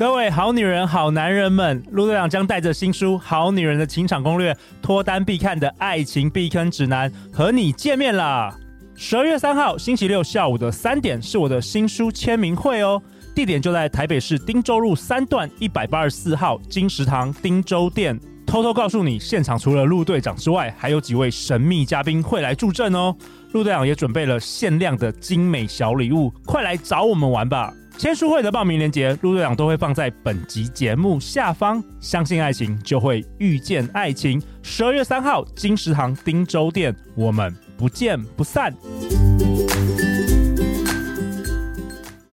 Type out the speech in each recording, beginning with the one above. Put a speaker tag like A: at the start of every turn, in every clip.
A: 各位好女人、好男人们，陆队长将带着新书《好女人的情场攻略》，脱单必看的爱情避坑指南，和你见面啦！十二月三号星期六下午的三点是我的新书签名会哦，地点就在台北市汀州路三段一百八十四号金石堂汀州店。偷偷告诉你，现场除了陆队长之外，还有几位神秘嘉宾会来助阵哦。陆队长也准备了限量的精美小礼物，快来找我们玩吧！签书会的报名链接，陆队长都会放在本集节目下方。相信爱情，就会遇见爱情。十二月三号，金石堂汀州店，我们不见不散。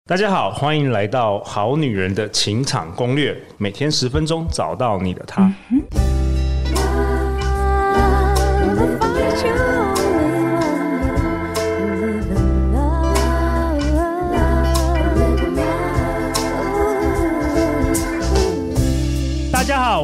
A: 大家好，欢迎来到《好女人的情场攻略》，每天十分钟，找到你的他。嗯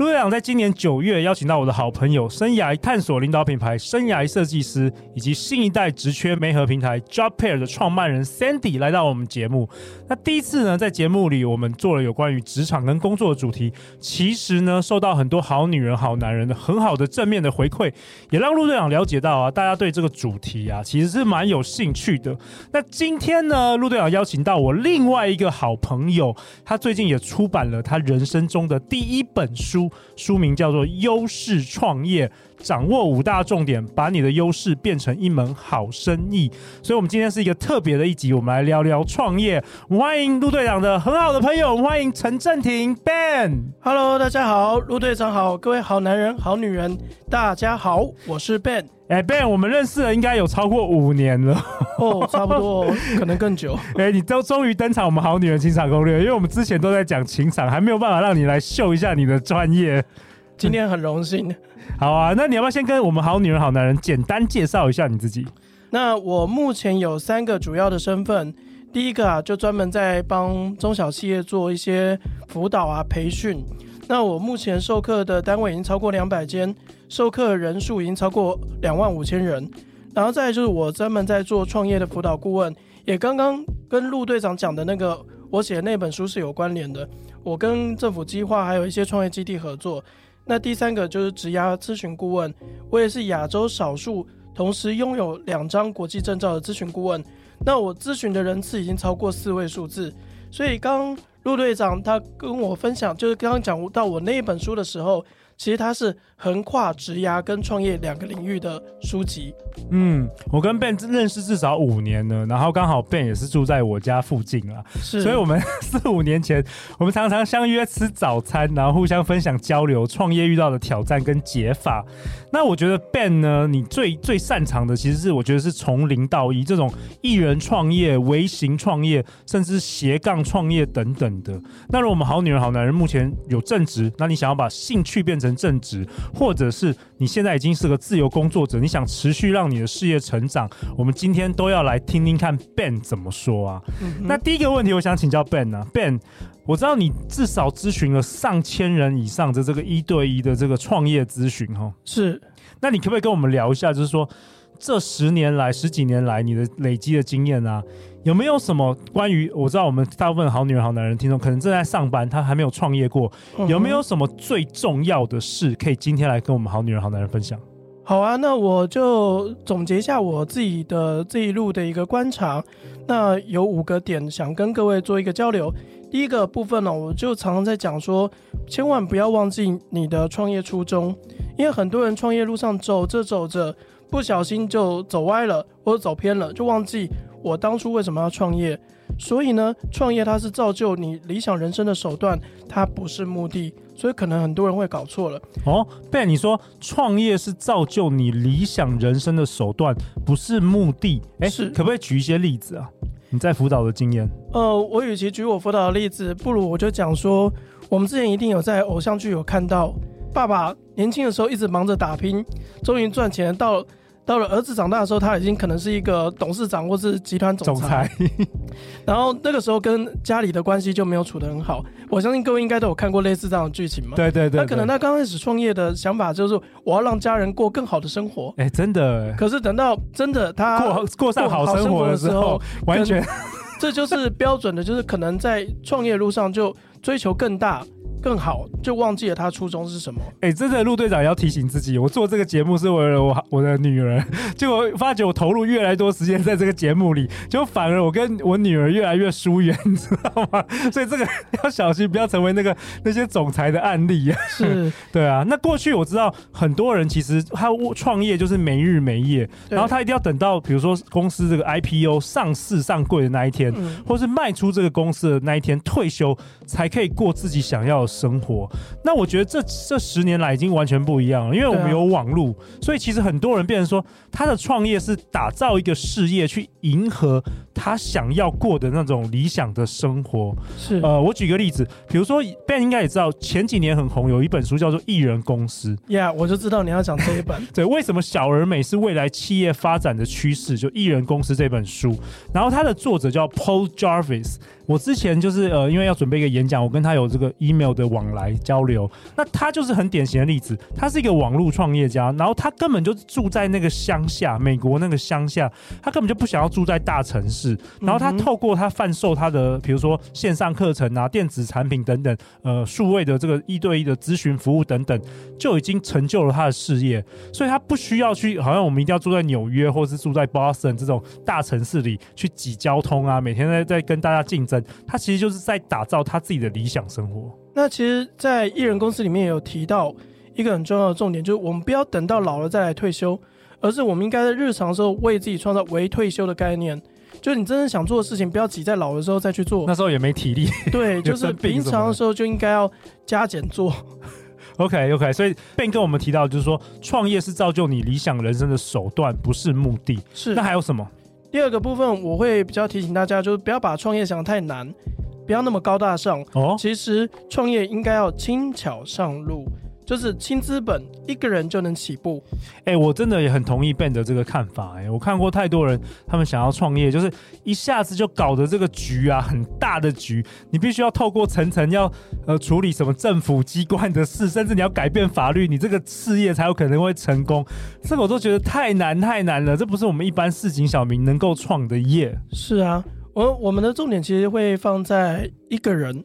A: 陆队长在今年九月邀请到我的好朋友、生涯探索领导品牌生涯设计师以及新一代职缺媒合平台 Jobpair 的创办人 Sandy 来到我们节目。那第一次呢，在节目里我们做了有关于职场跟工作的主题，其实呢，受到很多好女人、好男人的很好的正面的回馈，也让陆队长了解到啊，大家对这个主题啊，其实是蛮有兴趣的。那今天呢，陆队长邀请到我另外一个好朋友，他最近也出版了他人生中的第一本书。书名叫做《优势创业》，掌握五大重点，把你的优势变成一门好生意。所以，我们今天是一个特别的一集，我们来聊聊创业。我们欢迎陆队长的很好的朋友，我们欢迎陈正廷 Ben。
B: Hello，大家好，陆队长好，各位好男人、好女人，大家好，我是 Ben。
A: 哎、欸、，Ben，我们认识了应该有超过五年了
B: 哦，差不多，可能更久。
A: 哎、欸，你都终于登场我们好女人情场攻略，因为我们之前都在讲情场，还没有办法让你来秀一下你的专业。
B: 今天很荣幸。
A: 好啊，那你要不要先跟我们好女人好男人简单介绍一下你自己？
B: 那我目前有三个主要的身份，第一个啊，就专门在帮中小企业做一些辅导啊、培训。那我目前授课的单位已经超过两百间。授课人数已经超过两万五千人，然后再来就是我专门在做创业的辅导顾问，也刚刚跟陆队长讲的那个我写的那本书是有关联的。我跟政府计划还有一些创业基地合作。那第三个就是职涯咨询顾问，我也是亚洲少数同时拥有两张国际证照的咨询顾问。那我咨询的人次已经超过四位数字。所以刚陆队长他跟我分享，就是刚刚讲到我那一本书的时候。其实它是横跨职涯跟创业两个领域的书籍。
A: 嗯，我跟 Ben 认识至少五年了，然后刚好 Ben 也是住在我家附近啊，是，所以我们 四五年前我们常常相约吃早餐，然后互相分享交流创业遇到的挑战跟解法。那我觉得 Ben 呢，你最最擅长的其实是我觉得是从零到一这种艺人创业、微型创业，甚至斜杠创业等等的。那如果我们好女人好男人目前有正职，那你想要把兴趣变成正职，或者是你现在已经是个自由工作者，你想持续让你的事业成长，我们今天都要来听听看 Ben 怎么说啊。嗯、那第一个问题，我想请教 Ben 啊，Ben，我知道你至少咨询了上千人以上的这个一对一的这个创业咨询哈。
B: 是，
A: 那你可不可以跟我们聊一下，就是说这十年来、十几年来你的累积的经验啊？有没有什么关于我知道我们大部分好女人好男人听众可能正在上班，他还没有创业过，有没有什么最重要的事可以今天来跟我们好女人好男人分享？
B: 好啊，那我就总结一下我自己的这一路的一个观察。那有五个点想跟各位做一个交流。第一个部分呢，我就常常在讲说，千万不要忘记你的创业初衷，因为很多人创业路上走着走着，不小心就走歪了或者走偏了，就忘记。我当初为什么要创业？所以呢，创业它是造就你理想人生的手段，它不是目的。所以可能很多人会搞错了。
A: 哦，Ben，你说创业是造就你理想人生的手段，不是目的。哎，是，可不可以举一些例子啊？你在辅导的经验？
B: 呃，我与其举我辅导的例子，不如我就讲说，我们之前一定有在偶像剧有看到，爸爸年轻的时候一直忙着打拼，终于赚钱了到。到了儿子长大的时候，他已经可能是一个董事长或是集团总裁。
A: 总裁
B: 然后那个时候跟家里的关系就没有处得很好。我相信各位应该都有看过类似这样的剧情嘛。
A: 对对对，对。
B: 那可能他刚开始创业的想法就是我要让家人过更好的生活。
A: 哎，真的。
B: 可是等到真的他
A: 过过上好生活的时候，完全。
B: 这就是标准的，就是可能在创业路上就追求更大。更好，就忘记了他初衷是什么。
A: 哎、欸，真的，陆队长也要提醒自己，我做这个节目是为了我我的女儿。结果发觉我投入越来越多时间在这个节目里，就反而我跟我女儿越来越疏远，你知道吗？所以这个要小心，不要成为那个那些总裁的案例。
B: 是，
A: 对啊。那过去我知道很多人其实他创业就是没日没夜，然后他一定要等到比如说公司这个 IPO 上市上柜的那一天，嗯、或是卖出这个公司的那一天退休，才可以过自己想要的生活，那我觉得这这十年来已经完全不一样了，因为我们有网络，所以其实很多人变成说他的创业是打造一个事业去迎合他想要过的那种理想的生活。
B: 是，
A: 呃，我举个例子，比如说 Ben 应该也知道，前几年很红，有一本书叫做《艺人公司》。
B: Yeah，我就知道你要讲这一本。
A: 对，为什么小而美是未来企业发展的趋势？就《艺人公司》这本书，然后它的作者叫 Paul Jarvis。我之前就是呃，因为要准备一个演讲，我跟他有这个 email 的往来交流。那他就是很典型的例子，他是一个网络创业家，然后他根本就住在那个乡下，美国那个乡下，他根本就不想要住在大城市。然后他透过他贩售他的，比如说线上课程啊、电子产品等等，呃，数位的这个一对一的咨询服务等等，就已经成就了他的事业。所以他不需要去，好像我们一定要住在纽约或是住在 Boston 这种大城市里去挤交通啊，每天在在跟大家竞争。他其实就是在打造他自己的理想生活。
B: 那其实，在艺人公司里面也有提到一个很重要的重点，就是我们不要等到老了再来退休，而是我们应该在日常的时候为自己创造为退休的概念。就是你真正想做的事情，不要挤在老的时候再去做。
A: 那时候也没体力。
B: 对，就是平常的时候就应该要加减做。
A: OK OK，所以 Ben 跟我们提到，就是说创业是造就你理想人生的手段，不是目的。
B: 是。
A: 那还有什么？
B: 第二个部分，我会比较提醒大家，就是不要把创业想得太难，不要那么高大上。哦，其实创业应该要轻巧上路。就是轻资本，一个人就能起步。
A: 哎、欸，我真的也很同意 Ben 的这个看法。哎，我看过太多人，他们想要创业，就是一下子就搞得这个局啊，很大的局，你必须要透过层层要呃处理什么政府机关的事，甚至你要改变法律，你这个事业才有可能会成功。这个我都觉得太难太难了，这不是我们一般市井小民能够创的业。
B: 是啊，我我们的重点其实会放在一个人，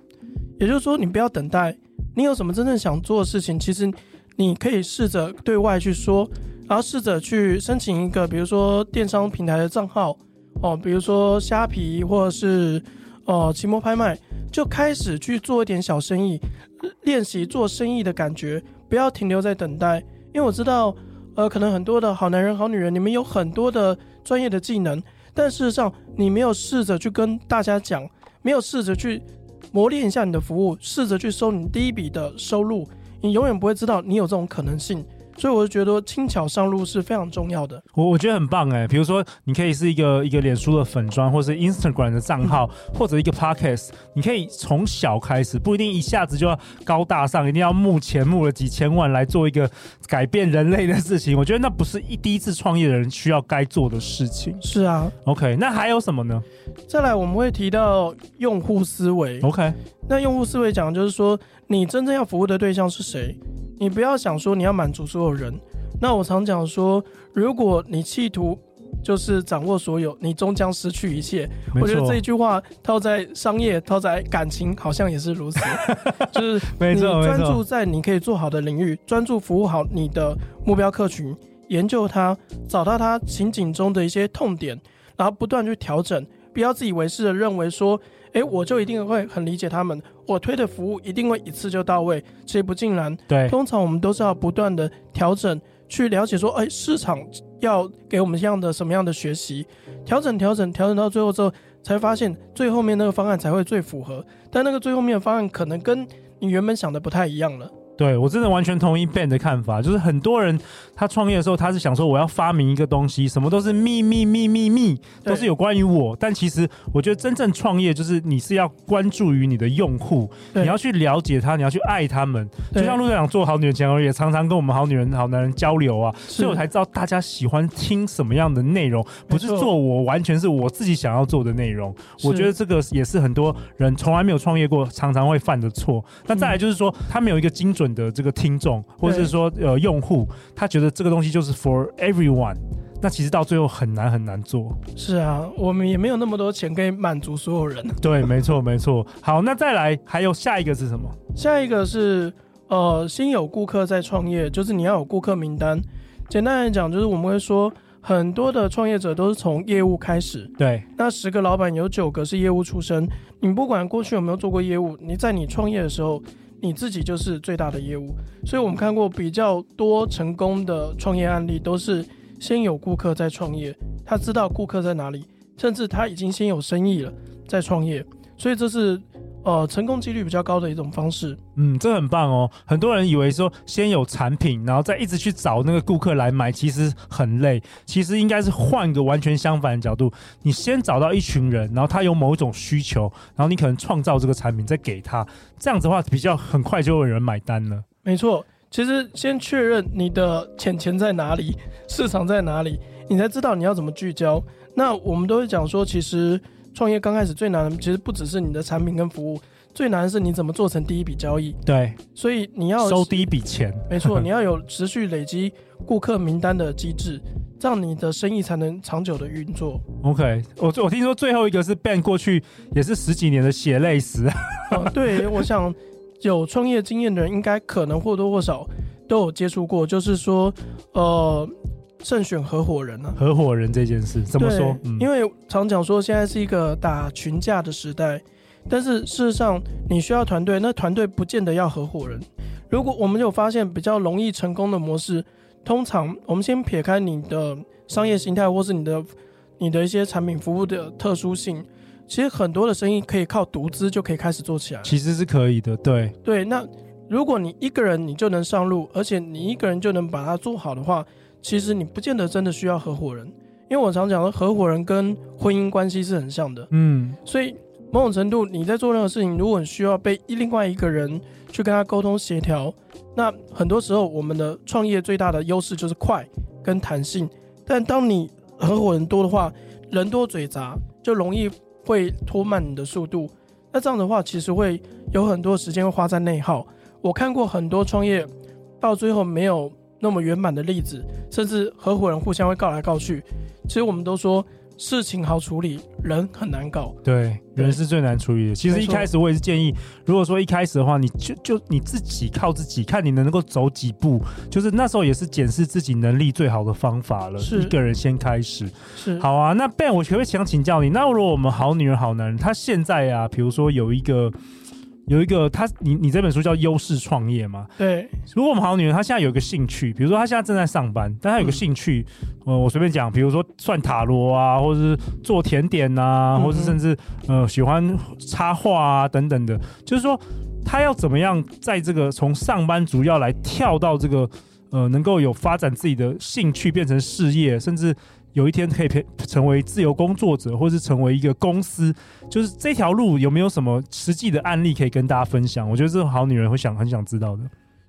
B: 也就是说，你不要等待。你有什么真正想做的事情？其实你可以试着对外去说，然后试着去申请一个，比如说电商平台的账号哦，比如说虾皮或者是呃奇摩拍卖，就开始去做一点小生意，练习做生意的感觉，不要停留在等待。因为我知道，呃，可能很多的好男人、好女人，你们有很多的专业的技能，但事实上你没有试着去跟大家讲，没有试着去。磨练一下你的服务，试着去收你第一笔的收入，你永远不会知道你有这种可能性。所以我就觉得轻巧上路是非常重要的。
A: 我我觉得很棒哎，比如说你可以是一个一个脸书的粉砖，或是 Instagram 的账号，嗯、或者一个 Podcast，你可以从小开始，不一定一下子就要高大上，一定要募钱募了几千万来做一个改变人类的事情。我觉得那不是一第一次创业的人需要该做的事情。
B: 是啊
A: ，OK，那还有什么呢？
B: 再来我们会提到用户思维。
A: OK，
B: 那用户思维讲的就是说，你真正要服务的对象是谁？你不要想说你要满足所有人。那我常讲说，如果你企图就是掌握所有，你终将失去一切。我觉得这一句话套在商业、套在感情，好像也是如此。就是你专注在你可以做好的领域，专注服务好你的目标客群，研究它，找到它情景中的一些痛点，然后不断去调整。不要自以为是的认为说，哎，我就一定会很理解他们。我推的服务一定会一次就到位，其实不尽然。
A: 对，
B: 通常我们都是要不断的调整，去了解说，哎，市场要给我们这样的什么样的学习，调整调整调整到最后之后，才发现最后面那个方案才会最符合。但那个最后面的方案可能跟你原本想的不太一样了。
A: 对，我真的完全同意 Ben 的看法，就是很多人他创业的时候，他是想说我要发明一个东西，什么都是秘密秘密秘，都是有关于我。但其实我觉得真正创业就是你是要关注于你的用户，你要去了解他，你要去爱他们。就像陆队长做好女人前，也常常跟我们好女人、好男人交流啊，所以我才知道大家喜欢听什么样的内容，不是做我完全是我自己想要做的内容。我觉得这个也是很多人从来没有创业过，常常会犯的错。那再来就是说，他没有一个精准。的这个听众，或者是说呃用户，他觉得这个东西就是 for everyone，那其实到最后很难很难做。
B: 是啊，我们也没有那么多钱可以满足所有人。
A: 对，没错没错。好，那再来还有下一个是什么？
B: 下一个是呃，先有顾客再创业，就是你要有顾客名单。简单来讲，就是我们会说很多的创业者都是从业务开始。
A: 对，
B: 那十个老板有九个是业务出身。你不管过去有没有做过业务，你在你创业的时候。你自己就是最大的业务，所以我们看过比较多成功的创业案例，都是先有顾客再创业。他知道顾客在哪里，甚至他已经先有生意了再创业，所以这是。呃，成功几率比较高的一种方式。
A: 嗯，这很棒哦。很多人以为说先有产品，然后再一直去找那个顾客来买，其实很累。其实应该是换个完全相反的角度，你先找到一群人，然后他有某一种需求，然后你可能创造这个产品再给他，这样子的话比较很快就有人买单了。
B: 没错，其实先确认你的钱钱在哪里，市场在哪里，你才知道你要怎么聚焦。那我们都会讲说，其实。创业刚开始最难的，其实不只是你的产品跟服务，最难的是你怎么做成第一笔交易。
A: 对，
B: 所以你要
A: 收第一笔钱。
B: 没错，你要有持续累积顾客名单的机制，这样你的生意才能长久的运作。
A: OK，我我听说最后一个是 Ben 过去也是十几年的血泪史。
B: 啊，对，我想有创业经验的人应该可能或多或少都有接触过，就是说，呃。慎选合伙人呢、啊？
A: 合伙人这件事怎么说？
B: 嗯、因为常讲说现在是一个打群架的时代，但是事实上你需要团队，那团队不见得要合伙人。如果我们有发现比较容易成功的模式，通常我们先撇开你的商业形态或是你的你的一些产品服务的特殊性，其实很多的生意可以靠独资就可以开始做起来。
A: 其实是可以的，对
B: 对。那如果你一个人你就能上路，而且你一个人就能把它做好的话。其实你不见得真的需要合伙人，因为我常讲的合伙人跟婚姻关系是很像的，
A: 嗯，
B: 所以某种程度你在做任何事情，如果你需要被另外一个人去跟他沟通协调，那很多时候我们的创业最大的优势就是快跟弹性，但当你合伙人多的话，人多嘴杂就容易会拖慢你的速度，那这样的话其实会有很多时间会花在内耗。我看过很多创业到最后没有。那么圆满的例子，甚至合伙人互相会告来告去。其实我们都说事情好处理，人很难搞。
A: 对，人是最难处理的。其实一开始我也是建议，如果说一开始的话，你就就你自己靠自己，看你能够走几步。就是那时候也是检视自己能力最好的方法了。是一个人先开始。
B: 是
A: 好啊。那 Ben，我可不可以想请教你？那如果我们好女人好男人，他现在啊，比如说有一个。有一个他，你你这本书叫优势创业吗？
B: 对。
A: 如果我们好女人，她现在有一个兴趣，比如说她现在正在上班，但她有个兴趣，嗯、呃，我随便讲，比如说算塔罗啊，或者是做甜点啊，嗯、或者甚至呃喜欢插画啊等等的，就是说她要怎么样在这个从上班族要来跳到这个呃能够有发展自己的兴趣变成事业，甚至。有一天可以成为自由工作者，或是成为一个公司，就是这条路有没有什么实际的案例可以跟大家分享？我觉得这种好女人会想很想知道的。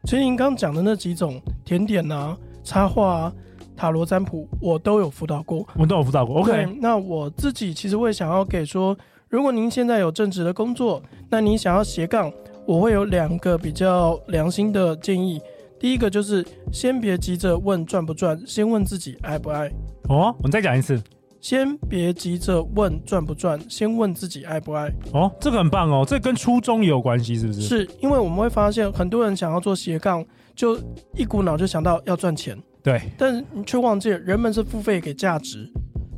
B: 其实您刚讲的那几种甜点啊、插画啊、塔罗占卜，我都有辅导过，
A: 我都有辅导过。OK，
B: 那我自己其实会想要给说，如果您现在有正职的工作，那您想要斜杠，我会有两个比较良心的建议。第一个就是先别急着问赚不赚，先问自己爱不爱。
A: 哦，我们再讲一次，
B: 先别急着问赚不赚，先问自己爱不爱。
A: 哦，这个很棒哦，这跟初衷也有关系，是不是？
B: 是因为我们会发现很多人想要做斜杠，就一股脑就想到要赚钱。
A: 对，
B: 但是你却忘记了人们是付费给价值，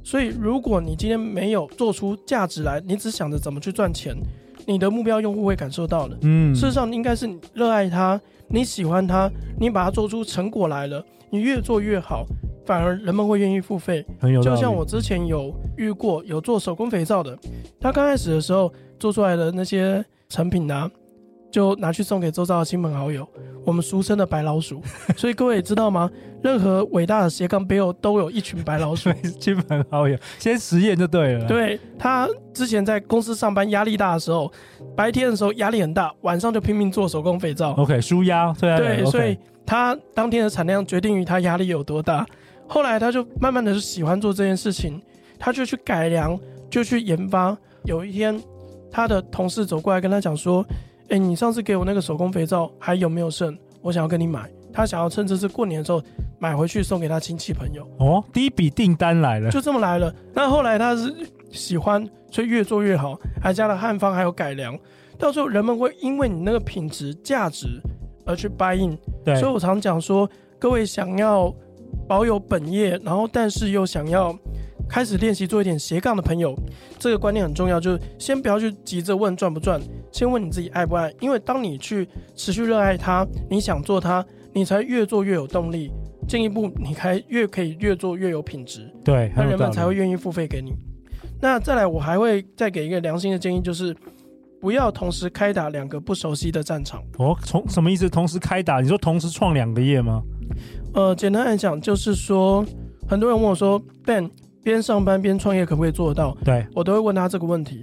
B: 所以如果你今天没有做出价值来，你只想着怎么去赚钱，你的目标用户会感受到的。嗯，事实上应该是你热爱它。你喜欢它，你把它做出成果来了，你越做越好，反而人们会愿意付费。很有。就像我之前有遇过有做手工肥皂的，他刚开始的时候做出来的那些成品呢、啊，就拿去送给周遭的亲朋好友，我们俗称的白老鼠。所以各位也知道吗？任何伟大的斜杠背后都有一群白老鼠。
A: 亲朋好友先实验就对了。
B: 对，他之前在公司上班压力大的时候，白天的时候压力很大，晚上就拼命做手工肥皂。
A: OK，舒压。
B: 对，
A: 对
B: 所以他当天的产量决定于他压力有多大。后来他就慢慢的就喜欢做这件事情，他就去改良，就去研发。有一天，他的同事走过来跟他讲说。哎、欸，你上次给我那个手工肥皂还有没有剩？我想要跟你买。他想要趁这次过年的时候买回去送给他亲戚朋友。
A: 哦，第一笔订单来了，
B: 就这么来了。那后来他是喜欢，所以越做越好，还加了汉方，还有改良。到时候人们会因为你那个品质、价值而去 buy in。对，所以我常讲说，各位想要保有本业，然后但是又想要。开始练习做一点斜杠的朋友，这个观念很重要，就是先不要去急着问赚不赚，先问你自己爱不爱。因为当你去持续热爱它，你想做它，你才越做越有动力。进一步，你还越可以越做越有品质。
A: 对，
B: 那人们才会愿意付费给你。那再来，我还会再给一个良心的建议，就是不要同时开打两个不熟悉的战场。
A: 哦，从什么意思？同时开打？你说同时创两个业吗？
B: 呃，简单来讲，就是说，很多人问我说，Ben。边上班边创业可不可以做得到？
A: 对，
B: 我都会问他这个问题。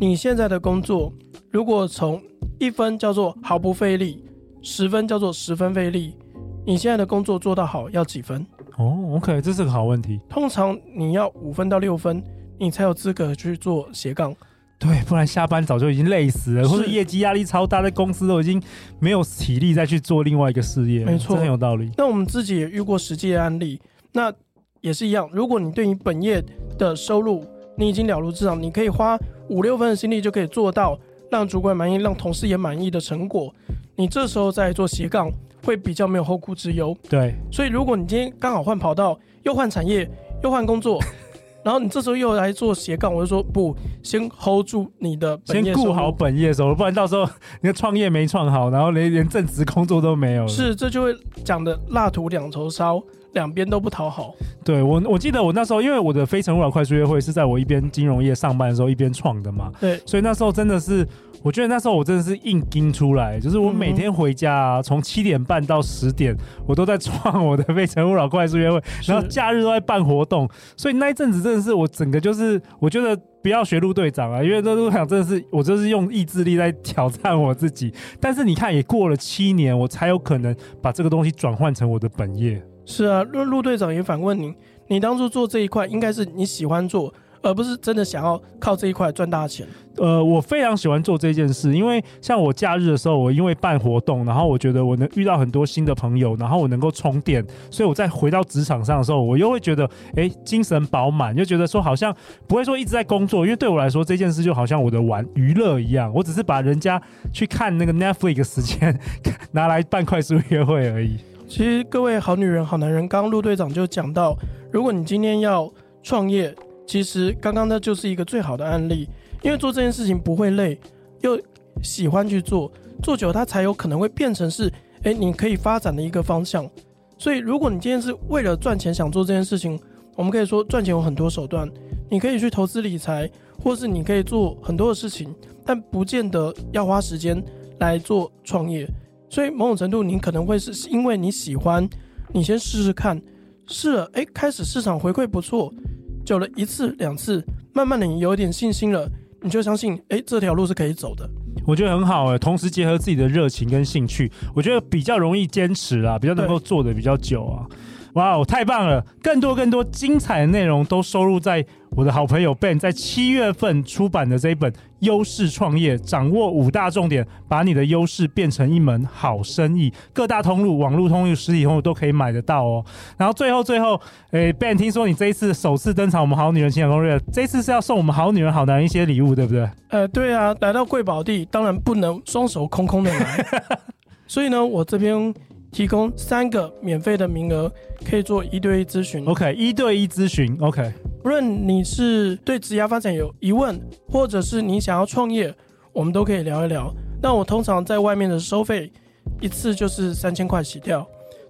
B: 你现在的工作，如果从一分叫做毫不费力，十分叫做十分费力，你现在的工作做到好要几分？
A: 哦，OK，这是个好问题。
B: 通常你要五分到六分，你才有资格去做斜杠。
A: 对，不然下班早就已经累死了，或者业绩压力超大，在公司都已经没有体力再去做另外一个事业。
B: 没错，
A: 很有道理。
B: 那我们自己也遇过实际的案例，那。也是一样，如果你对你本业的收入你已经了如指掌，你可以花五六分的心力就可以做到让主管满意、让同事也满意的成果，你这时候再做斜杠会比较没有后顾之忧。
A: 对，
B: 所以如果你今天刚好换跑道，又换产业，又换工作，然后你这时候又来做斜杠，我就说不，先 hold 住你的本业，
A: 先顾好本业收入，不然到时候 你的创业没创好，然后连连正职工作都没有了。
B: 是，这就会讲的蜡烛两头烧。两边都不讨好。
A: 对我，我记得我那时候，因为我的非诚勿扰快速约会是在我一边金融业上班的时候一边创的嘛。
B: 对，
A: 所以那时候真的是，我觉得那时候我真的是硬盯出来，就是我每天回家啊，从七点半到十点，我都在创我的非诚勿扰快速约会，然后假日都在办活动。所以那一阵子真的是我整个就是，我觉得不要学陆队长啊，因为陆队长真的是我就是用意志力在挑战我自己。但是你看，也过了七年，我才有可能把这个东西转换成我的本业。
B: 是啊，陆陆队长也反问你，你当初做这一块应该是你喜欢做，而不是真的想要靠这一块赚大钱。
A: 呃，我非常喜欢做这件事，因为像我假日的时候，我因为办活动，然后我觉得我能遇到很多新的朋友，然后我能够充电，所以我在回到职场上的时候，我又会觉得，哎，精神饱满，就觉得说好像不会说一直在工作，因为对我来说这件事就好像我的玩娱乐一样，我只是把人家去看那个 Netflix 时间拿来办快速约会而已。
B: 其实各位好女人、好男人，刚刚陆队长就讲到，如果你今天要创业，其实刚刚那就是一个最好的案例，因为做这件事情不会累，又喜欢去做，做久它才有可能会变成是，哎，你可以发展的一个方向。所以，如果你今天是为了赚钱想做这件事情，我们可以说赚钱有很多手段，你可以去投资理财，或是你可以做很多的事情，但不见得要花时间来做创业。所以某种程度，你可能会是因为你喜欢，你先试试看，试了，哎，开始市场回馈不错，久了一次两次，慢慢的你有点信心了，你就相信，哎，这条路是可以走的。
A: 我觉得很好哎，同时结合自己的热情跟兴趣，我觉得比较容易坚持啊，比较能够做的比较久啊。哇哦，太棒了！更多更多精彩的内容都收录在我的好朋友 Ben 在七月份出版的这一本《优势创业》，掌握五大重点，把你的优势变成一门好生意。各大通路、网络通路、实体通路都可以买得到哦。然后最后最后，诶，Ben，听说你这一次首次登场我们好女人情感攻略，这次是要送我们好女人好男人一些礼物，对不对？
B: 呃，对啊，来到贵宝地，当然不能双手空空的来。所以呢，我这边。提供三个免费的名额，可以做一对一咨询。
A: OK，一对一咨询。OK，
B: 无论你是对职业发展有疑问，或者是你想要创业，我们都可以聊一聊。那我通常在外面的收费一次就是三千块起跳。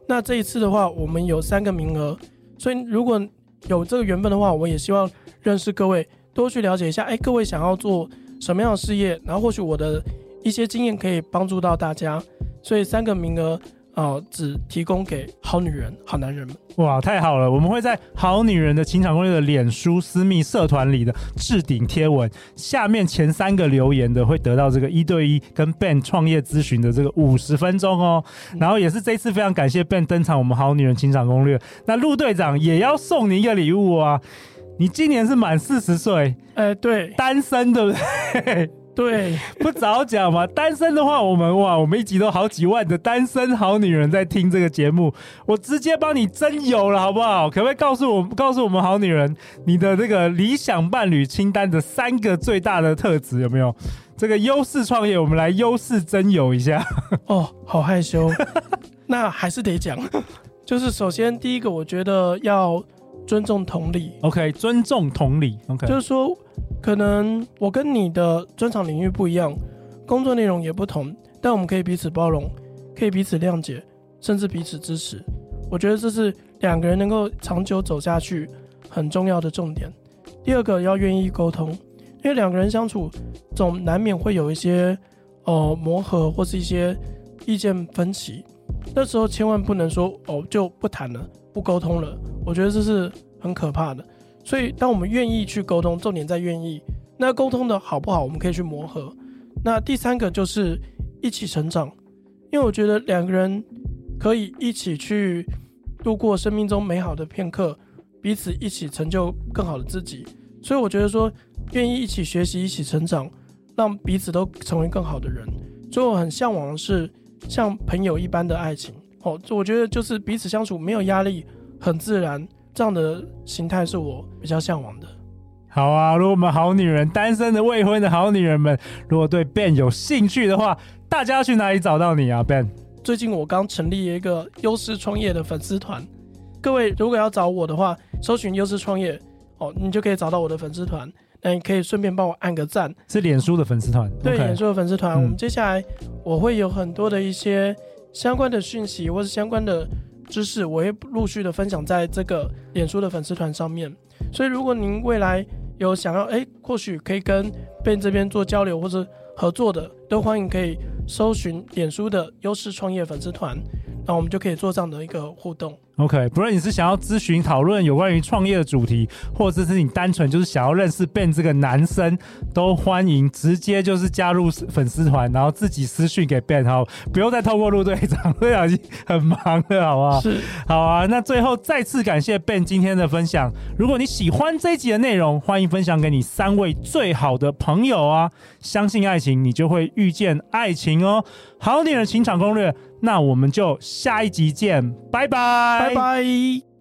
B: 那这一次的话，我们有三个名额，所以如果有这个缘分的话，我也希望认识各位，多去了解一下。哎，各位想要做什么样的事业？然后或许我的一些经验可以帮助到大家，所以三个名额。哦，只提供给好女人、好男人们。
A: 哇，太好了！我们会在《好女人的情场攻略》的脸书私密社团里的置顶贴文下面前三个留言的，会得到这个一对一跟 Ben 创业咨询的这个五十分钟哦。然后也是这次非常感谢 Ben 登场，我们《好女人情场攻略》。那陆队长也要送你一个礼物啊！你今年是满四十岁，
B: 哎，对，
A: 单身对不对？
B: 对，
A: 不早讲嘛！单身的话，我们哇，我们一集都好几万的单身好女人在听这个节目，我直接帮你征友了，好不好？可不可以告诉我，告诉我们好女人，你的这个理想伴侣清单的三个最大的特质有没有？这个优势创业，我们来优势征友一下。
B: 哦，好害羞，那还是得讲，就是首先第一个，我觉得要尊重同理。
A: OK，尊重同理。OK，
B: 就是说。可能我跟你的专长领域不一样，工作内容也不同，但我们可以彼此包容，可以彼此谅解，甚至彼此支持。我觉得这是两个人能够长久走下去很重要的重点。第二个要愿意沟通，因为两个人相处总难免会有一些呃磨合或是一些意见分歧，那时候千万不能说哦就不谈了，不沟通了。我觉得这是很可怕的。所以，当我们愿意去沟通，重点在愿意。那沟通的好不好，我们可以去磨合。那第三个就是一起成长，因为我觉得两个人可以一起去度过生命中美好的片刻，彼此一起成就更好的自己。所以，我觉得说愿意一起学习、一起成长，让彼此都成为更好的人。所以，我很向往的是像朋友一般的爱情。哦，我觉得就是彼此相处没有压力，很自然。这样的形态是我比较向往的。
A: 好啊，如果我们好女人、单身的未婚的好女人们，如果对 Ben 有兴趣的话，大家要去哪里找到你啊，Ben？
B: 最近我刚成立一个优势创业的粉丝团，各位如果要找我的话，搜寻优势创业哦，你就可以找到我的粉丝团。那你可以顺便帮我按个赞，
A: 是脸书的粉丝
B: 团，对，
A: 脸
B: 书的粉丝团。嗯、我们接下来我会有很多的一些相关的讯息，或是相关的。知识我会陆续的分享在这个脸书的粉丝团上面，所以如果您未来有想要哎，或许可以跟 Ben 这边做交流或者合作的，都欢迎可以搜寻脸书的优势创业粉丝团，那我们就可以做这样的一个互动。
A: OK，不论你是想要咨询讨论有关于创业的主题，或者是你单纯就是想要认识 Ben 这个男生，都欢迎直接就是加入粉丝团，然后自己私讯给 Ben，好，不用再透过陆队长，队长已经很忙了，好不好？
B: 是，
A: 好啊。那最后再次感谢 Ben 今天的分享。如果你喜欢这一集的内容，欢迎分享给你三位最好的朋友啊！相信爱情，你就会遇见爱情哦。好女人情场攻略。那我们就下一集见，拜拜，
B: 拜拜。